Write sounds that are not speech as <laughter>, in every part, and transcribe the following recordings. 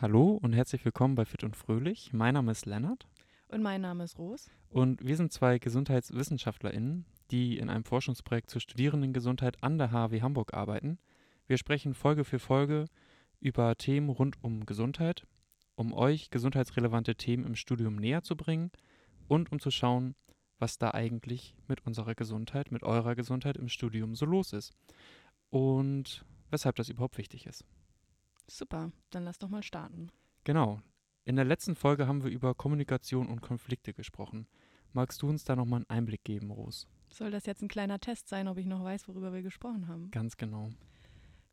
Hallo und herzlich willkommen bei Fit und Fröhlich. Mein Name ist Lennart Und mein Name ist Ros. und wir sind zwei GesundheitswissenschaftlerInnen, die in einem Forschungsprojekt zur Studierendengesundheit an der HW Hamburg arbeiten. Wir sprechen Folge für Folge über Themen rund um Gesundheit, um euch gesundheitsrelevante Themen im Studium näher zu bringen und um zu schauen, was da eigentlich mit unserer Gesundheit, mit eurer Gesundheit im Studium so los ist und weshalb das überhaupt wichtig ist. Super, dann lass doch mal starten. Genau. In der letzten Folge haben wir über Kommunikation und Konflikte gesprochen. Magst du uns da nochmal einen Einblick geben, Ros? Soll das jetzt ein kleiner Test sein, ob ich noch weiß, worüber wir gesprochen haben? Ganz genau.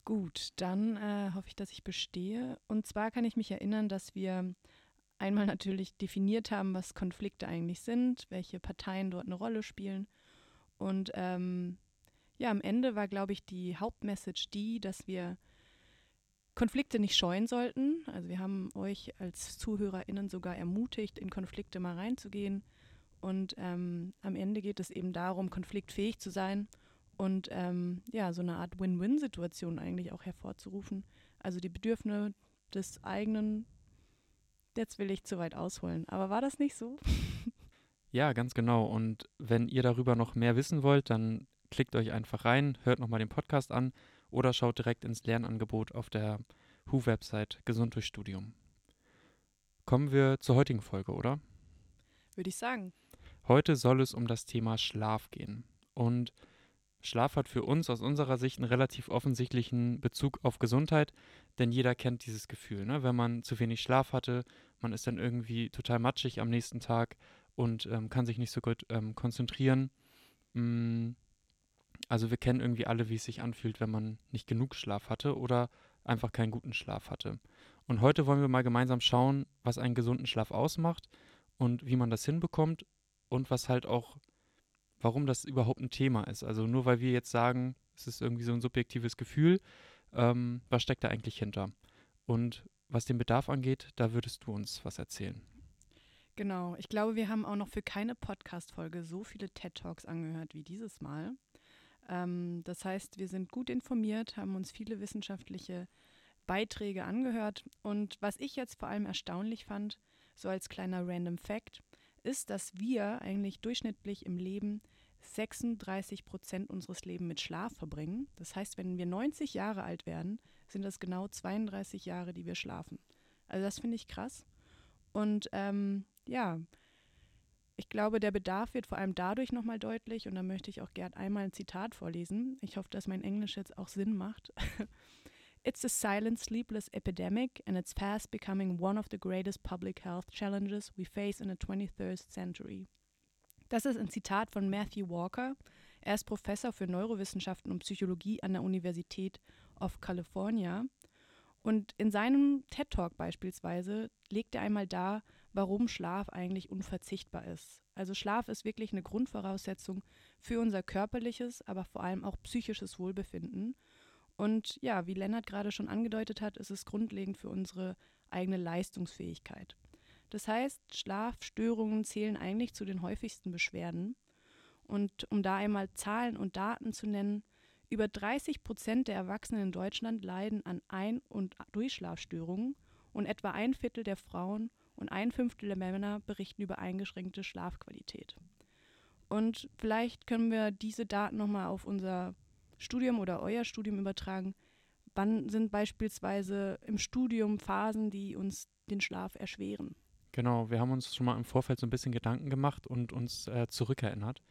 Gut, dann äh, hoffe ich, dass ich bestehe. Und zwar kann ich mich erinnern, dass wir einmal natürlich definiert haben, was Konflikte eigentlich sind, welche Parteien dort eine Rolle spielen. Und ähm, ja, am Ende war, glaube ich, die Hauptmessage die, dass wir Konflikte nicht scheuen sollten. Also wir haben euch als ZuhörerInnen sogar ermutigt, in Konflikte mal reinzugehen. Und ähm, am Ende geht es eben darum, konfliktfähig zu sein und ähm, ja, so eine Art Win-Win-Situation eigentlich auch hervorzurufen. Also die Bedürfnisse des eigenen, jetzt will ich zu weit ausholen. Aber war das nicht so? <laughs> Ja, ganz genau. Und wenn ihr darüber noch mehr wissen wollt, dann klickt euch einfach rein, hört nochmal den Podcast an oder schaut direkt ins Lernangebot auf der HU-Website Gesund durch Studium. Kommen wir zur heutigen Folge, oder? Würde ich sagen. Heute soll es um das Thema Schlaf gehen. Und Schlaf hat für uns aus unserer Sicht einen relativ offensichtlichen Bezug auf Gesundheit, denn jeder kennt dieses Gefühl, ne? wenn man zu wenig Schlaf hatte, man ist dann irgendwie total matschig am nächsten Tag und ähm, kann sich nicht so gut ähm, konzentrieren. Mm, also wir kennen irgendwie alle, wie es sich anfühlt, wenn man nicht genug Schlaf hatte oder einfach keinen guten Schlaf hatte. Und heute wollen wir mal gemeinsam schauen, was einen gesunden Schlaf ausmacht und wie man das hinbekommt und was halt auch, warum das überhaupt ein Thema ist. Also nur weil wir jetzt sagen, es ist irgendwie so ein subjektives Gefühl, ähm, was steckt da eigentlich hinter? Und was den Bedarf angeht, da würdest du uns was erzählen. Genau. Ich glaube, wir haben auch noch für keine Podcast-Folge so viele TED-Talks angehört wie dieses Mal. Ähm, das heißt, wir sind gut informiert, haben uns viele wissenschaftliche Beiträge angehört. Und was ich jetzt vor allem erstaunlich fand, so als kleiner Random Fact, ist, dass wir eigentlich durchschnittlich im Leben 36 Prozent unseres Lebens mit Schlaf verbringen. Das heißt, wenn wir 90 Jahre alt werden, sind das genau 32 Jahre, die wir schlafen. Also das finde ich krass. Und ähm, ja, ich glaube, der Bedarf wird vor allem dadurch nochmal deutlich und da möchte ich auch gern einmal ein Zitat vorlesen. Ich hoffe, dass mein Englisch jetzt auch Sinn macht. <laughs> It's a silent, sleepless epidemic and it's fast becoming one of the greatest public health challenges we face in the 23rd century. Das ist ein Zitat von Matthew Walker. Er ist Professor für Neurowissenschaften und Psychologie an der Universität of California. Und in seinem TED Talk beispielsweise legt er einmal dar, warum Schlaf eigentlich unverzichtbar ist. Also Schlaf ist wirklich eine Grundvoraussetzung für unser körperliches, aber vor allem auch psychisches Wohlbefinden. Und ja, wie Lennart gerade schon angedeutet hat, ist es grundlegend für unsere eigene Leistungsfähigkeit. Das heißt, Schlafstörungen zählen eigentlich zu den häufigsten Beschwerden. Und um da einmal Zahlen und Daten zu nennen, über 30 Prozent der Erwachsenen in Deutschland leiden an Ein- und Durchschlafstörungen und etwa ein Viertel der Frauen und ein Fünftel der Männer berichten über eingeschränkte Schlafqualität. Und vielleicht können wir diese Daten nochmal auf unser Studium oder euer Studium übertragen. Wann sind beispielsweise im Studium Phasen, die uns den Schlaf erschweren? Genau, wir haben uns schon mal im Vorfeld so ein bisschen Gedanken gemacht und uns äh, zurückerinnert.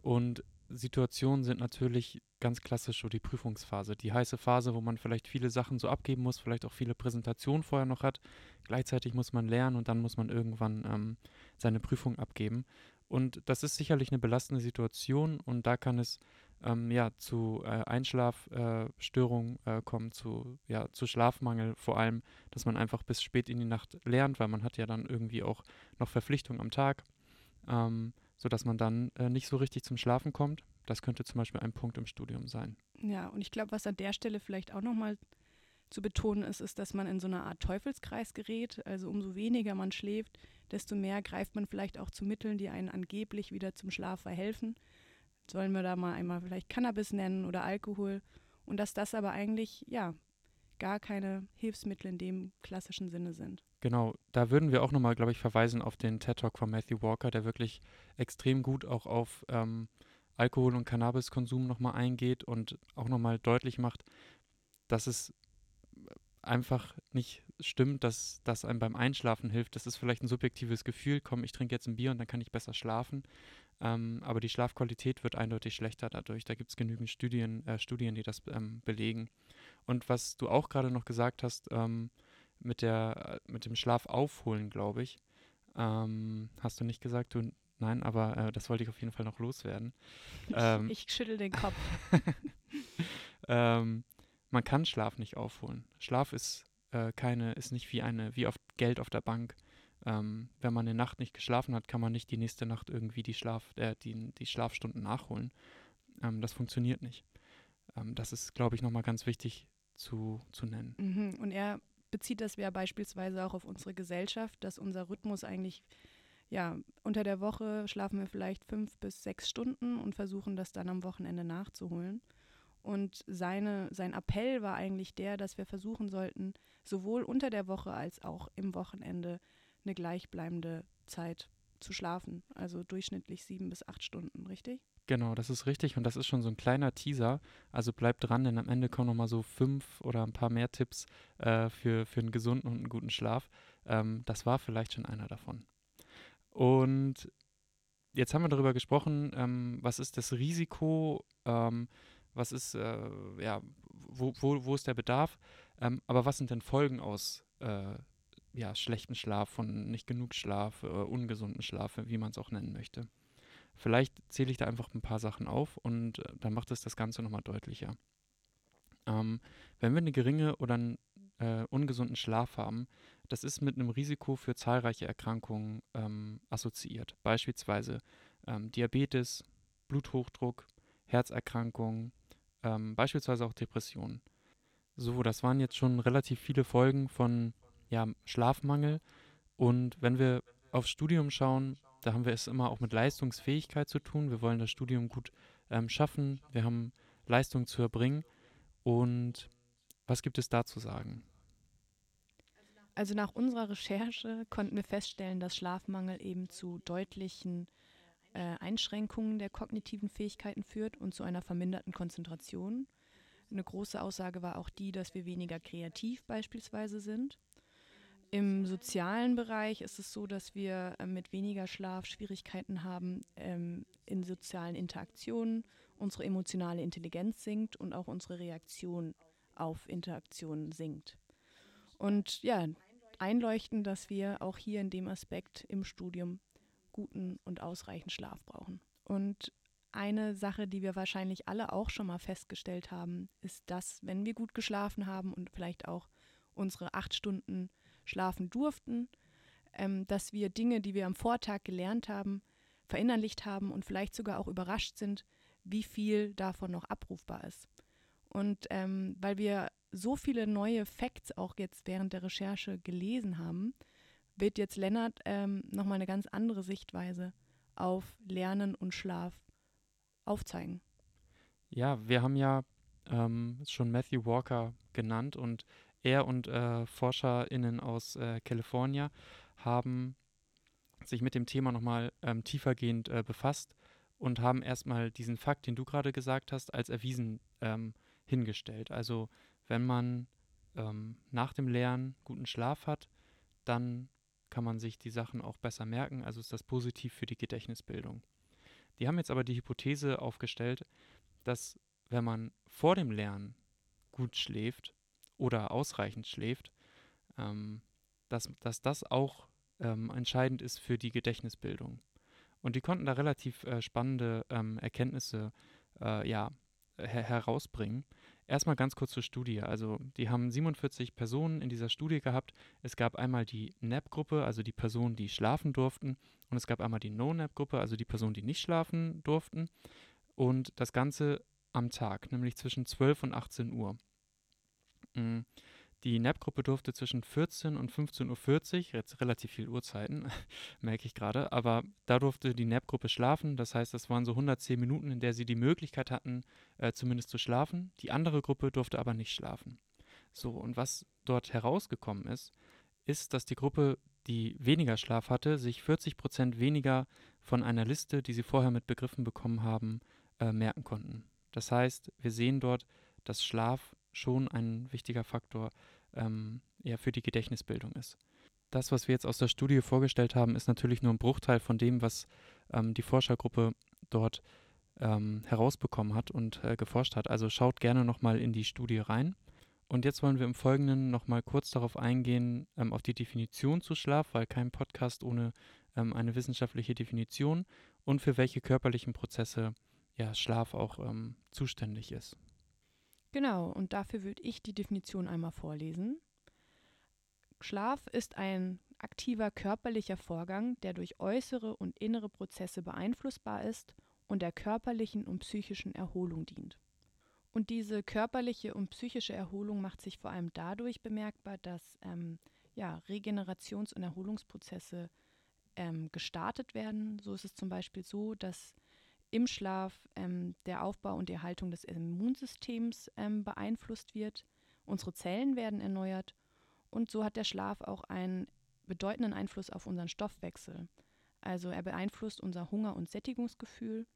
Und Situationen sind natürlich ganz klassisch so die Prüfungsphase, die heiße Phase, wo man vielleicht viele Sachen so abgeben muss, vielleicht auch viele Präsentationen vorher noch hat. Gleichzeitig muss man lernen und dann muss man irgendwann ähm, seine Prüfung abgeben. Und das ist sicherlich eine belastende Situation und da kann es ähm, ja zu äh, Einschlafstörungen äh, äh, kommen, zu, ja, zu Schlafmangel vor allem, dass man einfach bis spät in die Nacht lernt, weil man hat ja dann irgendwie auch noch Verpflichtungen am Tag. Ähm, sodass man dann äh, nicht so richtig zum Schlafen kommt. Das könnte zum Beispiel ein Punkt im Studium sein. Ja, und ich glaube, was an der Stelle vielleicht auch nochmal zu betonen ist, ist, dass man in so eine Art Teufelskreis gerät. Also umso weniger man schläft, desto mehr greift man vielleicht auch zu Mitteln, die einen angeblich wieder zum Schlaf verhelfen. Sollen wir da mal einmal vielleicht Cannabis nennen oder Alkohol? Und dass das aber eigentlich, ja, gar keine Hilfsmittel in dem klassischen Sinne sind. Genau, da würden wir auch nochmal, glaube ich, verweisen auf den TED Talk von Matthew Walker, der wirklich extrem gut auch auf ähm, Alkohol- und Cannabiskonsum nochmal eingeht und auch nochmal deutlich macht, dass es einfach nicht stimmt, dass das einem beim Einschlafen hilft. Das ist vielleicht ein subjektives Gefühl, komm, ich trinke jetzt ein Bier und dann kann ich besser schlafen. Ähm, aber die Schlafqualität wird eindeutig schlechter dadurch. Da gibt es genügend Studien, äh, Studien, die das ähm, belegen. Und was du auch gerade noch gesagt hast, ähm, mit, der, mit dem Schlaf aufholen, glaube ich, ähm, hast du nicht gesagt, du nein, aber äh, das wollte ich auf jeden Fall noch loswerden. <laughs> Ähm, ich, ich schüttel den Kopf. <laughs> ähm, man kann Schlaf nicht aufholen. Schlaf ist äh, keine, ist nicht wie eine, wie auf Geld auf der Bank. Ähm, wenn man eine Nacht nicht geschlafen hat, kann man nicht die nächste Nacht irgendwie die, Schlaf, äh, die, die Schlafstunden nachholen. Ähm, das funktioniert nicht. Ähm, das ist, glaube ich, nochmal ganz wichtig zu, zu nennen. Mhm. Und er bezieht das ja beispielsweise auch auf unsere Gesellschaft, dass unser Rhythmus eigentlich, ja, unter der Woche schlafen wir vielleicht fünf bis sechs Stunden und versuchen das dann am Wochenende nachzuholen. Und seine, sein Appell war eigentlich der, dass wir versuchen sollten, sowohl unter der Woche als auch im Wochenende eine gleichbleibende Zeit zu schlafen. Also durchschnittlich sieben bis acht Stunden, richtig? Genau, das ist richtig und das ist schon so ein kleiner Teaser. Also bleibt dran, denn am Ende kommen nochmal so fünf oder ein paar mehr Tipps äh, für, für einen gesunden und einen guten Schlaf. Ähm, das war vielleicht schon einer davon. Und jetzt haben wir darüber gesprochen, ähm, was ist das Risiko, ähm, was ist, äh, ja, wo, wo, wo ist der Bedarf, ähm, aber was sind denn Folgen aus äh, ja, schlechten Schlaf, von nicht genug Schlaf, äh, ungesunden Schlaf, wie man es auch nennen möchte. Vielleicht zähle ich da einfach ein paar Sachen auf und äh, dann macht es das Ganze nochmal deutlicher. Ähm, wenn wir eine geringe oder einen äh, ungesunden Schlaf haben, das ist mit einem Risiko für zahlreiche Erkrankungen ähm, assoziiert. Beispielsweise ähm, Diabetes, Bluthochdruck, Herzerkrankungen, ähm, beispielsweise auch Depressionen. So, das waren jetzt schon relativ viele Folgen von ja, Schlafmangel. Und wenn wir aufs Studium schauen, da haben wir es immer auch mit Leistungsfähigkeit zu tun. Wir wollen das Studium gut ähm, schaffen. Wir haben Leistung zu erbringen. Und was gibt es da zu sagen? Also nach unserer Recherche konnten wir feststellen, dass Schlafmangel eben zu deutlichen äh, Einschränkungen der kognitiven Fähigkeiten führt und zu einer verminderten Konzentration. Eine große Aussage war auch die, dass wir weniger kreativ beispielsweise sind. Im sozialen Bereich ist es so, dass wir äh, mit weniger Schlaf Schwierigkeiten haben ähm, in sozialen Interaktionen. Unsere emotionale Intelligenz sinkt und auch unsere Reaktion auf Interaktionen sinkt. Und ja, einleuchten, dass wir auch hier in dem Aspekt im Studium guten und ausreichend Schlaf brauchen. Und eine Sache, die wir wahrscheinlich alle auch schon mal festgestellt haben, ist, dass wenn wir gut geschlafen haben und vielleicht auch unsere acht Stunden schlafen durften, ähm, dass wir Dinge, die wir am Vortag gelernt haben, verinnerlicht haben und vielleicht sogar auch überrascht sind, wie viel davon noch abrufbar ist. Und ähm, weil wir so viele neue Facts auch jetzt während der Recherche gelesen haben, wird jetzt Lennart ähm, nochmal eine ganz andere Sichtweise auf Lernen und Schlaf aufzeigen. Ja, wir haben ja ähm, schon Matthew Walker genannt und er und äh, ForscherInnen aus äh, Kalifornien haben sich mit dem Thema nochmal ähm, tiefergehend äh, befasst und haben erstmal diesen Fakt, den du gerade gesagt hast, als erwiesen ähm, hingestellt. Also wenn man ähm, nach dem Lernen guten Schlaf hat, dann kann man sich die Sachen auch besser merken, also ist das positiv für die Gedächtnisbildung. Die haben jetzt aber die Hypothese aufgestellt, dass wenn man vor dem Lernen gut schläft oder ausreichend schläft, ähm, dass, dass das auch ähm, entscheidend ist für die Gedächtnisbildung. Und die konnten da relativ äh, spannende ähm, Erkenntnisse äh, ja, her herausbringen. Erstmal ganz kurz zur Studie. Also die haben 47 Personen in dieser Studie gehabt. Es gab einmal die NAP-Gruppe, also die Personen, die schlafen durften. Und es gab einmal die No-NAP-Gruppe, also die Personen, die nicht schlafen durften. Und das Ganze am Tag, nämlich zwischen 12 und 18 Uhr. Die NAP-Gruppe durfte zwischen 14 und 15.40 Uhr, jetzt relativ viel Uhrzeiten, <laughs> merke ich gerade, aber da durfte die NAP-Gruppe schlafen. Das heißt, das waren so 110 Minuten, in der sie die Möglichkeit hatten, äh, zumindest zu schlafen. Die andere Gruppe durfte aber nicht schlafen. So, und was dort herausgekommen ist, ist, dass die Gruppe, die weniger Schlaf hatte, sich 40 Prozent weniger von einer Liste, die sie vorher mit Begriffen bekommen haben, äh, merken konnten. Das heißt, wir sehen dort, dass Schlaf schon ein wichtiger Faktor ähm, ja, für die Gedächtnisbildung ist. Das, was wir jetzt aus der Studie vorgestellt haben, ist natürlich nur ein Bruchteil von dem, was ähm, die Forschergruppe dort ähm, herausbekommen hat und äh, geforscht hat. Also schaut gerne nochmal in die Studie rein. Und jetzt wollen wir im Folgenden nochmal kurz darauf eingehen, ähm, auf die Definition zu Schlaf, weil kein Podcast ohne ähm, eine wissenschaftliche Definition und für welche körperlichen Prozesse ja, Schlaf auch ähm, zuständig ist. Genau, und dafür würde ich die Definition einmal vorlesen. Schlaf ist ein aktiver körperlicher Vorgang, der durch äußere und innere Prozesse beeinflussbar ist und der körperlichen und psychischen Erholung dient. Und diese körperliche und psychische Erholung macht sich vor allem dadurch bemerkbar, dass ähm, ja, Regenerations- und Erholungsprozesse ähm, gestartet werden. So ist es zum Beispiel so, dass im Schlaf ähm, der Aufbau und die Erhaltung des Immunsystems ähm, beeinflusst wird. Unsere Zellen werden erneuert und so hat der Schlaf auch einen bedeutenden Einfluss auf unseren Stoffwechsel. Also er beeinflusst unser Hunger- und Sättigungsgefühl.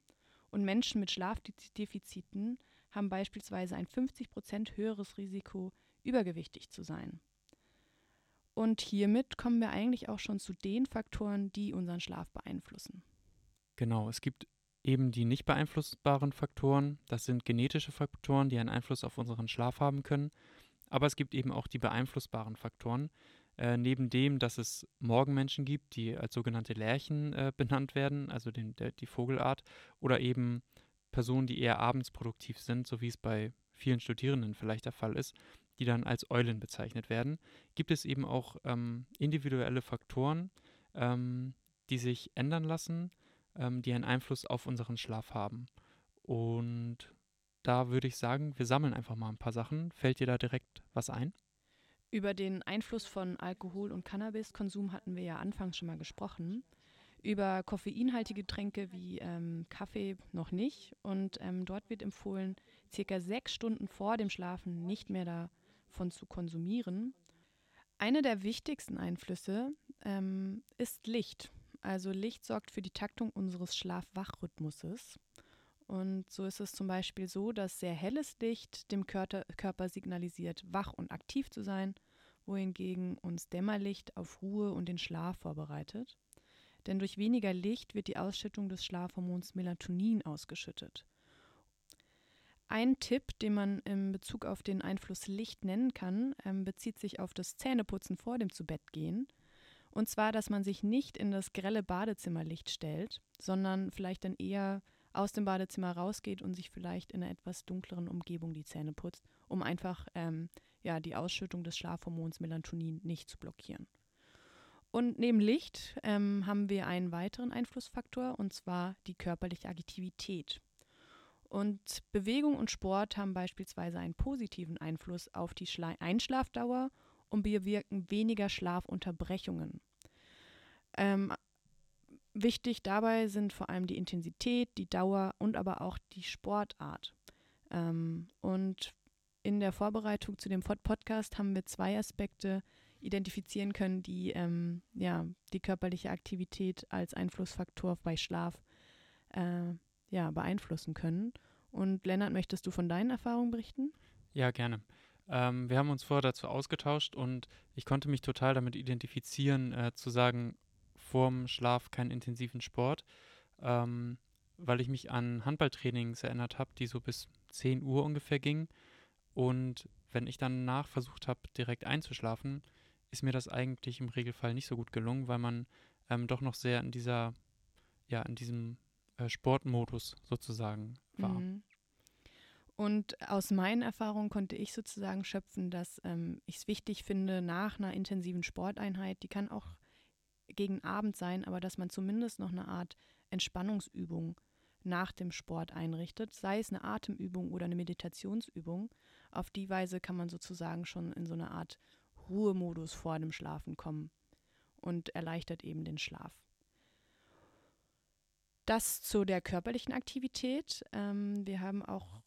Und Menschen mit Schlafdefiziten haben beispielsweise ein 50 Prozent höheres Risiko, übergewichtig zu sein. Und hiermit kommen wir eigentlich auch schon zu den Faktoren, die unseren Schlaf beeinflussen. Genau, es gibt eben die nicht beeinflussbaren Faktoren. Das sind genetische Faktoren, die einen Einfluss auf unseren Schlaf haben können. Aber es gibt eben auch die beeinflussbaren Faktoren. Äh, neben dem, dass es Morgenmenschen gibt, die als sogenannte Lerchen äh, benannt werden, also den, der, die Vogelart, oder eben Personen, die eher abends produktiv sind, so wie es bei vielen Studierenden vielleicht der Fall ist, die dann als Eulen bezeichnet werden, gibt es eben auch ähm, individuelle Faktoren, ähm, die sich ändern lassen, ähm, die einen Einfluss auf unseren Schlaf haben. Und da würde ich sagen, wir sammeln einfach mal ein paar Sachen. Fällt dir da direkt was ein? Über den Einfluss von Alkohol- und Cannabiskonsum hatten wir ja anfangs schon mal gesprochen. Über koffeinhaltige Getränke wie ähm, Kaffee noch nicht. Und ähm, dort wird empfohlen, circa sechs Stunden vor dem Schlafen nicht mehr davon zu konsumieren. Eine der wichtigsten Einflüsse ähm, ist Licht. Also Licht sorgt für die Taktung unseres Schlaf-Wach-Rhythmuses. Und so ist es zum Beispiel so, dass sehr helles Licht dem Körper, Körper signalisiert, wach und aktiv zu sein, wohingegen uns Dämmerlicht auf Ruhe und den Schlaf vorbereitet. Denn durch weniger Licht wird die Ausschüttung des Schlafhormons Melatonin ausgeschüttet. Ein Tipp, den man in Bezug auf den Einfluss Licht nennen kann, ähm, bezieht sich auf das Zähneputzen vor dem Zubettgehen. Und zwar, dass man sich nicht in das grelle Badezimmerlicht stellt, sondern vielleicht dann eher aus dem Badezimmer rausgeht und sich vielleicht in einer etwas dunkleren Umgebung die Zähne putzt, um einfach ähm, ja, die Ausschüttung des Schlafhormons Melatonin nicht zu blockieren. Und neben Licht ähm, haben wir einen weiteren Einflussfaktor, und zwar die körperliche Aktivität. Und Bewegung und Sport haben beispielsweise einen positiven Einfluss auf die Schla Einschlafdauer und bewirken weniger Schlafunterbrechungen. Ähm, Wichtig dabei sind vor allem die Intensität, die Dauer und aber auch die Sportart. Ähm, und in der Vorbereitung zu dem Podcast haben wir zwei Aspekte identifizieren können, die ähm, ja, die körperliche Aktivität als Einflussfaktor bei Schlaf äh, ja, beeinflussen können. Und Lennart, möchtest du von deinen Erfahrungen berichten? Ja, gerne. Ähm, wir haben uns vorher dazu ausgetauscht und ich konnte mich total damit identifizieren, äh, zu sagen, vorm Schlaf keinen intensiven Sport, ähm, weil ich mich an Handballtrainings erinnert habe, die so bis 10 Uhr ungefähr gingen. Und wenn ich dann nach versucht habe, direkt einzuschlafen, ist mir das eigentlich im Regelfall nicht so gut gelungen, weil man ähm, doch noch sehr in dieser, ja, in diesem äh, Sportmodus sozusagen war. Mhm. Und aus meinen Erfahrungen konnte ich sozusagen schöpfen, dass ähm, ich es wichtig finde, nach einer intensiven Sporteinheit, die kann auch gegen Abend sein, aber dass man zumindest noch eine Art Entspannungsübung nach dem Sport einrichtet, sei es eine Atemübung oder eine Meditationsübung. Auf die Weise kann man sozusagen schon in so eine Art Ruhemodus vor dem Schlafen kommen und erleichtert eben den Schlaf. Das zu der körperlichen Aktivität. Ähm, wir haben auch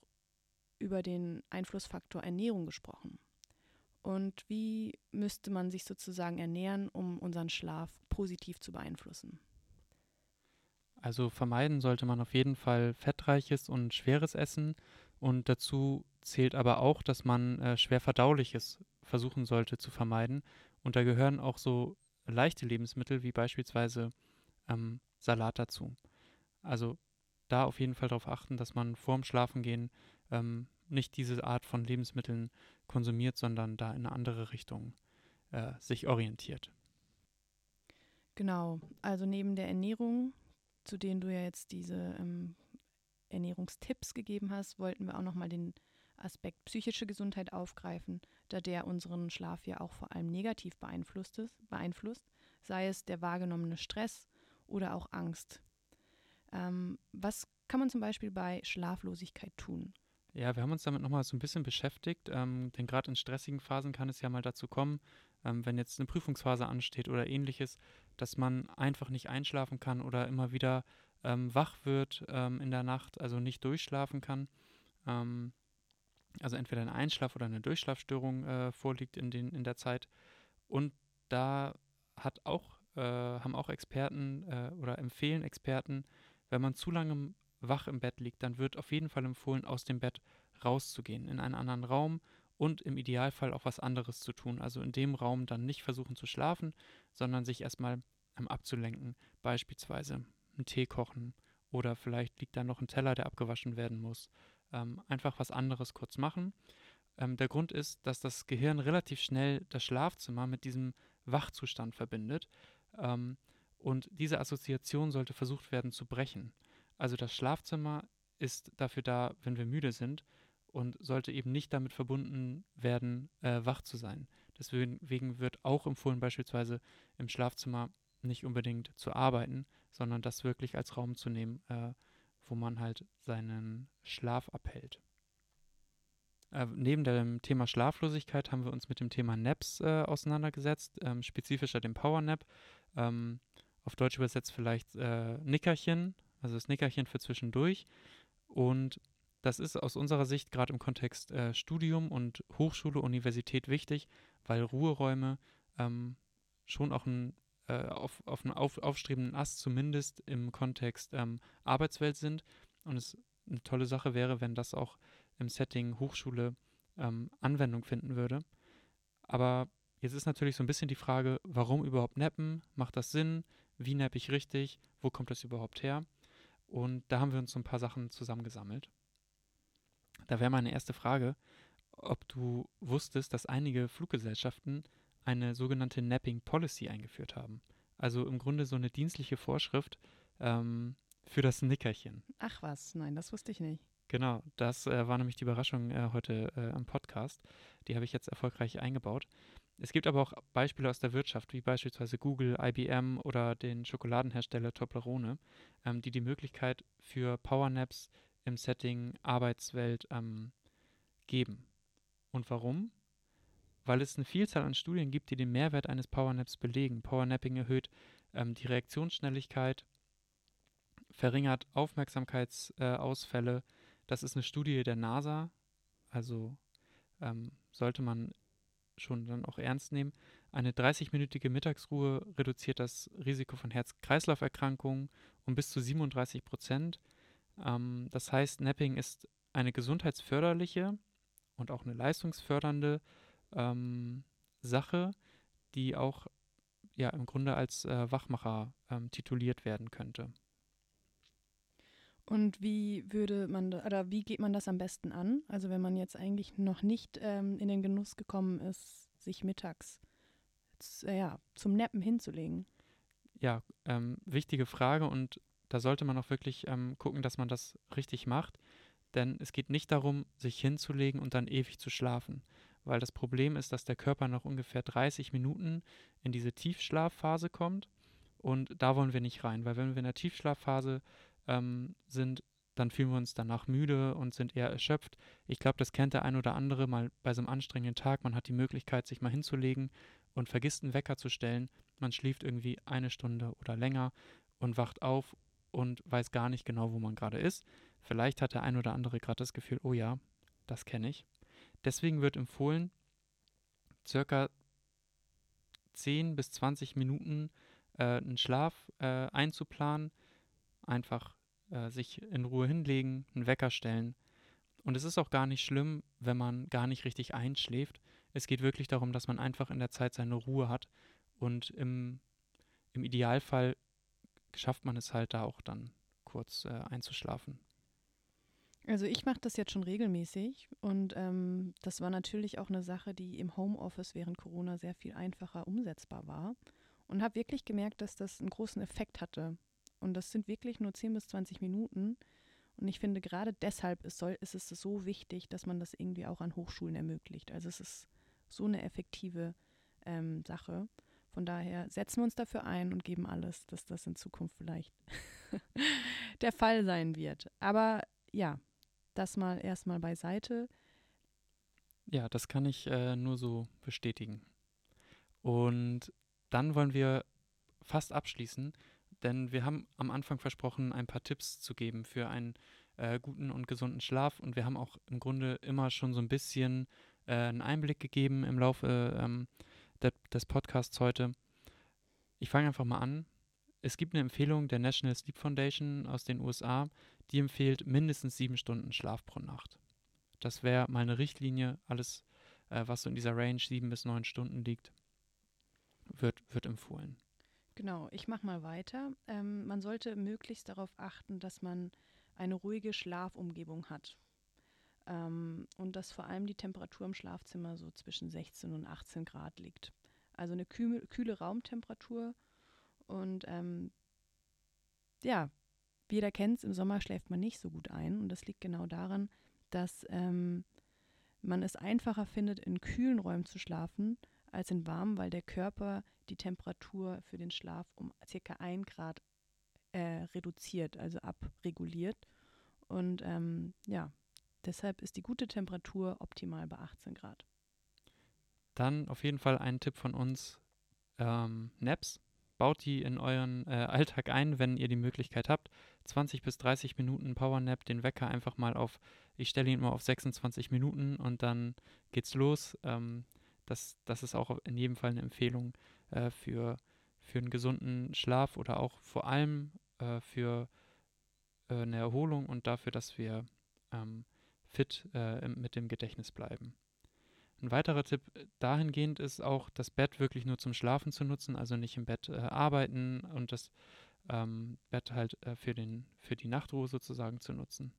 über den Einflussfaktor Ernährung gesprochen. Und wie müsste man sich sozusagen ernähren, um unseren Schlaf positiv zu beeinflussen? Also vermeiden sollte man auf jeden Fall fettreiches und schweres Essen. Und dazu zählt aber auch, dass man äh, schwer verdauliches versuchen sollte zu vermeiden. Und da gehören auch so leichte Lebensmittel wie beispielsweise ähm, Salat dazu. Also da auf jeden Fall darauf achten, dass man vorm Schlafengehen ähm, nicht diese Art von Lebensmitteln konsumiert, sondern da in eine andere Richtung äh, sich orientiert. Genau, also neben der Ernährung zu denen du ja jetzt diese ähm, Ernährungstipps gegeben hast, wollten wir auch nochmal den Aspekt psychische Gesundheit aufgreifen, da der unseren Schlaf ja auch vor allem negativ beeinflusst, ist, beeinflusst sei es der wahrgenommene Stress oder auch Angst. Ähm, was kann man zum Beispiel bei Schlaflosigkeit tun? Ja, wir haben uns damit nochmal so ein bisschen beschäftigt, ähm, denn gerade in stressigen Phasen kann es ja mal dazu kommen, ähm, wenn jetzt eine Prüfungsphase ansteht oder ähnliches, dass man einfach nicht einschlafen kann oder immer wieder ähm, wach wird ähm, in der Nacht, also nicht durchschlafen kann. Ähm, also entweder eine Einschlaf- oder eine Durchschlafstörung äh, vorliegt in, den, in der Zeit. Und da hat auch, äh, haben auch Experten äh, oder empfehlen Experten, wenn man zu lange wach im Bett liegt, dann wird auf jeden Fall empfohlen, aus dem Bett rauszugehen, in einen anderen Raum und im Idealfall auch was anderes zu tun. Also in dem Raum dann nicht versuchen zu schlafen, sondern sich erstmal ähm, abzulenken. Beispielsweise einen Tee kochen oder vielleicht liegt da noch ein Teller, der abgewaschen werden muss. Ähm, einfach was anderes kurz machen. Ähm, der Grund ist, dass das Gehirn relativ schnell das Schlafzimmer mit diesem Wachzustand verbindet. Ähm, und diese Assoziation sollte versucht werden zu brechen. Also das Schlafzimmer ist dafür da, wenn wir müde sind, und sollte eben nicht damit verbunden werden, äh, wach zu sein. Deswegen wird auch empfohlen, beispielsweise im Schlafzimmer nicht unbedingt zu arbeiten, sondern das wirklich als Raum zu nehmen, äh, wo man halt seinen Schlaf abhält. Äh, neben dem Thema Schlaflosigkeit haben wir uns mit dem Thema Naps äh, auseinandergesetzt, ähm, spezifischer dem Power Nap. Ähm, auf Deutsch übersetzt vielleicht äh, Nickerchen, also das Nickerchen für zwischendurch. Und das ist aus unserer Sicht gerade im Kontext äh, Studium und Hochschule, Universität wichtig, weil Ruheräume ähm, schon auch ein, äh, auf, auf einem auf, aufstrebenden Ast zumindest im Kontext ähm, Arbeitswelt sind und es eine tolle Sache wäre, wenn das auch im Setting Hochschule ähm, Anwendung finden würde. Aber jetzt ist natürlich so ein bisschen die Frage, warum überhaupt nappen? Macht das Sinn? Wie nappe ich richtig? Wo kommt das überhaupt her? Und da haben wir uns so ein paar Sachen zusammengesammelt. Da wäre meine erste Frage, ob du wusstest, dass einige Fluggesellschaften eine sogenannte Napping Policy eingeführt haben. Also im Grunde so eine dienstliche Vorschrift ähm, für das Nickerchen. Ach was, nein, das wusste ich nicht. Genau, das äh, war nämlich die Überraschung äh, heute äh, am Podcast. Die habe ich jetzt erfolgreich eingebaut. Es gibt aber auch Beispiele aus der Wirtschaft, wie beispielsweise Google, IBM oder den Schokoladenhersteller Toblerone, ähm, die die Möglichkeit für Powernaps im Setting Arbeitswelt ähm, geben. Und warum? Weil es eine Vielzahl an Studien gibt, die den Mehrwert eines Powernaps belegen. Powernapping erhöht ähm, die Reaktionsschnelligkeit, verringert Aufmerksamkeitsausfälle. Äh, das ist eine Studie der NASA, also ähm, sollte man schon dann auch ernst nehmen. Eine 30-minütige Mittagsruhe reduziert das Risiko von Herz-Kreislauf-Erkrankungen um bis zu 37 Prozent. Ähm, das heißt, Napping ist eine gesundheitsförderliche und auch eine leistungsfördernde ähm, Sache, die auch ja im Grunde als äh, Wachmacher ähm, tituliert werden könnte. Und wie würde man oder wie geht man das am besten an? Also wenn man jetzt eigentlich noch nicht ähm, in den Genuss gekommen ist, sich mittags äh, ja, zum Nappen hinzulegen. Ja, ähm, wichtige Frage und da sollte man auch wirklich ähm, gucken, dass man das richtig macht. Denn es geht nicht darum, sich hinzulegen und dann ewig zu schlafen. Weil das Problem ist, dass der Körper nach ungefähr 30 Minuten in diese Tiefschlafphase kommt. Und da wollen wir nicht rein, weil wenn wir in der Tiefschlafphase ähm, sind, dann fühlen wir uns danach müde und sind eher erschöpft. Ich glaube, das kennt der ein oder andere mal bei so einem anstrengenden Tag. Man hat die Möglichkeit, sich mal hinzulegen und vergisst einen Wecker zu stellen. Man schläft irgendwie eine Stunde oder länger und wacht auf und weiß gar nicht genau, wo man gerade ist. Vielleicht hat der ein oder andere gerade das Gefühl, oh ja, das kenne ich. Deswegen wird empfohlen, circa 10 bis 20 Minuten äh, einen Schlaf äh, einzuplanen. Einfach äh, sich in Ruhe hinlegen, einen Wecker stellen. Und es ist auch gar nicht schlimm, wenn man gar nicht richtig einschläft. Es geht wirklich darum, dass man einfach in der Zeit seine Ruhe hat. Und im, im Idealfall schafft man es halt da auch dann kurz äh, einzuschlafen. Also ich mache das jetzt schon regelmäßig und ähm, das war natürlich auch eine Sache, die im Homeoffice während Corona sehr viel einfacher umsetzbar war und habe wirklich gemerkt, dass das einen großen Effekt hatte. Und das sind wirklich nur 10 bis 20 Minuten. Und ich finde, gerade deshalb ist, soll, ist es so wichtig, dass man das irgendwie auch an Hochschulen ermöglicht. Also es ist so eine effektive ähm, Sache. Von daher setzen wir uns dafür ein und geben alles, dass das in Zukunft vielleicht <laughs> der Fall sein wird. Aber ja, das mal erstmal beiseite. Ja, das kann ich äh, nur so bestätigen. Und dann wollen wir fast abschließen, denn wir haben am Anfang versprochen, ein paar Tipps zu geben für einen äh, guten und gesunden Schlaf. Und wir haben auch im Grunde immer schon so ein bisschen äh, einen Einblick gegeben im Laufe ähm, de des Podcasts heute. Ich fange einfach mal an. Es gibt eine Empfehlung der National Sleep Foundation aus den USA, die empfiehlt mindestens sieben Stunden Schlaf pro Nacht. Das wäre mal eine Richtlinie. Alles, äh, was so in dieser Range sieben bis neun Stunden liegt, wird, wird empfohlen. Genau, ich mache mal weiter. Ähm, man sollte möglichst darauf achten, dass man eine ruhige Schlafumgebung hat. Ähm, und dass vor allem die Temperatur im Schlafzimmer so zwischen 16 und 18 Grad liegt. Also eine kühle, kühle Raumtemperatur. Und ähm, ja, jeder kennt es, im Sommer schläft man nicht so gut ein. Und das liegt genau daran, dass ähm, man es einfacher findet, in kühlen Räumen zu schlafen als in warmen, weil der Körper die Temperatur für den Schlaf um circa ein Grad äh, reduziert, also abreguliert. Und ähm, ja, deshalb ist die gute Temperatur optimal bei 18 Grad. Dann auf jeden Fall ein Tipp von uns: ähm, Naps baut die in euren äh, <laughs> Alltag ein, wenn ihr die Möglichkeit habt. 20 bis 30 Minuten Powernap, den Wecker einfach mal auf, ich stelle ihn immer auf 26 Minuten und dann geht's los. Ähm, das, das ist auch in jedem Fall eine Empfehlung äh, für, für einen gesunden Schlaf oder auch vor allem äh, für äh, eine Erholung und dafür, dass wir ähm, fit äh, mit dem Gedächtnis bleiben. Ein weiterer Tipp dahingehend ist auch, das Bett wirklich nur zum Schlafen zu nutzen, also nicht im Bett äh, arbeiten und das ähm, Bett halt äh, für, den, für die Nachtruhe sozusagen zu nutzen.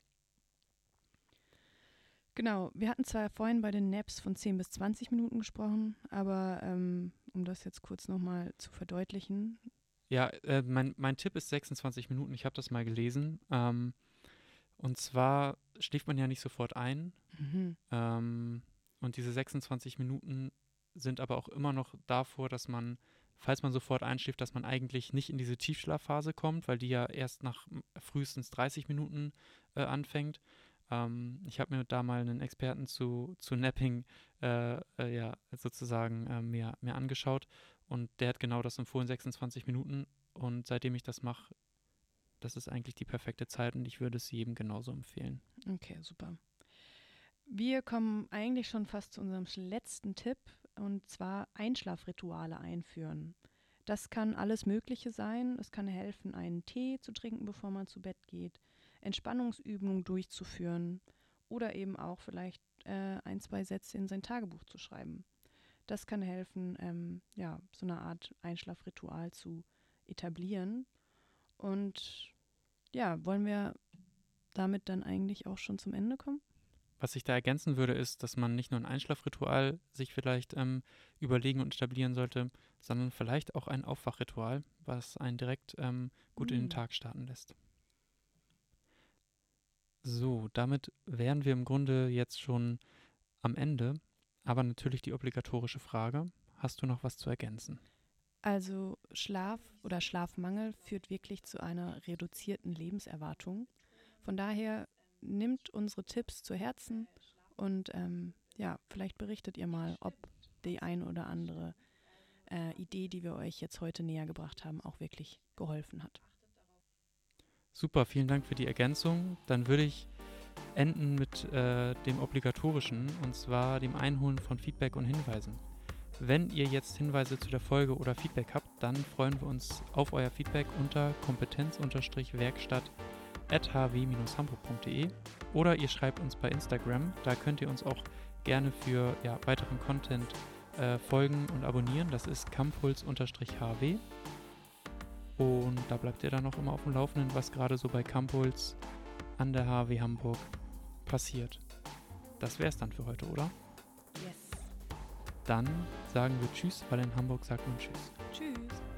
Genau, wir hatten zwar vorhin bei den Naps von 10 bis 20 Minuten gesprochen, aber ähm, um das jetzt kurz nochmal zu verdeutlichen. Ja, äh, mein, mein Tipp ist 26 Minuten, ich habe das mal gelesen. Ähm, und zwar schläft man ja nicht sofort ein. Mhm. Ähm, und diese 26 Minuten sind aber auch immer noch davor, dass man, falls man sofort einschläft, dass man eigentlich nicht in diese Tiefschlafphase kommt, weil die ja erst nach frühestens 30 Minuten äh, anfängt. Ähm, ich habe mir da mal einen Experten zu, zu Napping äh, äh, ja, sozusagen äh, mir, mir angeschaut und der hat genau das empfohlen, 26 Minuten. Und seitdem ich das mache, das ist eigentlich die perfekte Zeit und ich würde es jedem genauso empfehlen. Okay, super. Wir kommen eigentlich schon fast zu unserem letzten Tipp und zwar Einschlafrituale einführen. Das kann alles Mögliche sein. Es kann helfen, einen Tee zu trinken, bevor man zu Bett geht, Entspannungsübungen durchzuführen oder eben auch vielleicht äh, ein, zwei Sätze in sein Tagebuch zu schreiben. Das kann helfen, ähm, ja, so eine Art Einschlafritual zu etablieren. Und ja, wollen wir damit dann eigentlich auch schon zum Ende kommen? Was ich da ergänzen würde, ist, dass man nicht nur ein Einschlafritual sich vielleicht ähm, überlegen und etablieren sollte, sondern vielleicht auch ein Aufwachritual, was einen direkt ähm, gut mhm. in den mm. Tag starten lässt. So, damit wären wir im Grunde jetzt schon am Ende, aber natürlich die obligatorische Frage, hast du noch was zu ergänzen? Also Schlaf oder Schlafmangel führt wirklich zu einer reduzierten Lebenserwartung. Von daher nimmt unsere Tipps zu Herzen und ähm, ja, vielleicht berichtet ihr mal, ob die ein oder andere äh, Idee, die wir euch jetzt heute näher gebracht haben, auch wirklich geholfen hat. Super, vielen Dank für die Ergänzung. Dann würde ich enden mit äh, dem obligatorischen und zwar dem Einholen von Feedback und Hinweisen. Wenn ihr jetzt Hinweise zu der Folge oder Feedback habt, dann freuen wir uns auf euer Feedback unter kompetenz-werkstatt hw-hamburg.de oder ihr schreibt uns bei Instagram. Da könnt ihr uns auch gerne für ja, weiteren Content äh, folgen und abonnieren. Das ist campuls-hw. Und da bleibt ihr dann auch immer auf dem Laufenden, was gerade so bei Campuls an der HW Hamburg passiert. Das wäre es dann für heute, oder? Yes. Dann sagen wir Tschüss, weil in Hamburg sagt man Tschüss. Tschüss.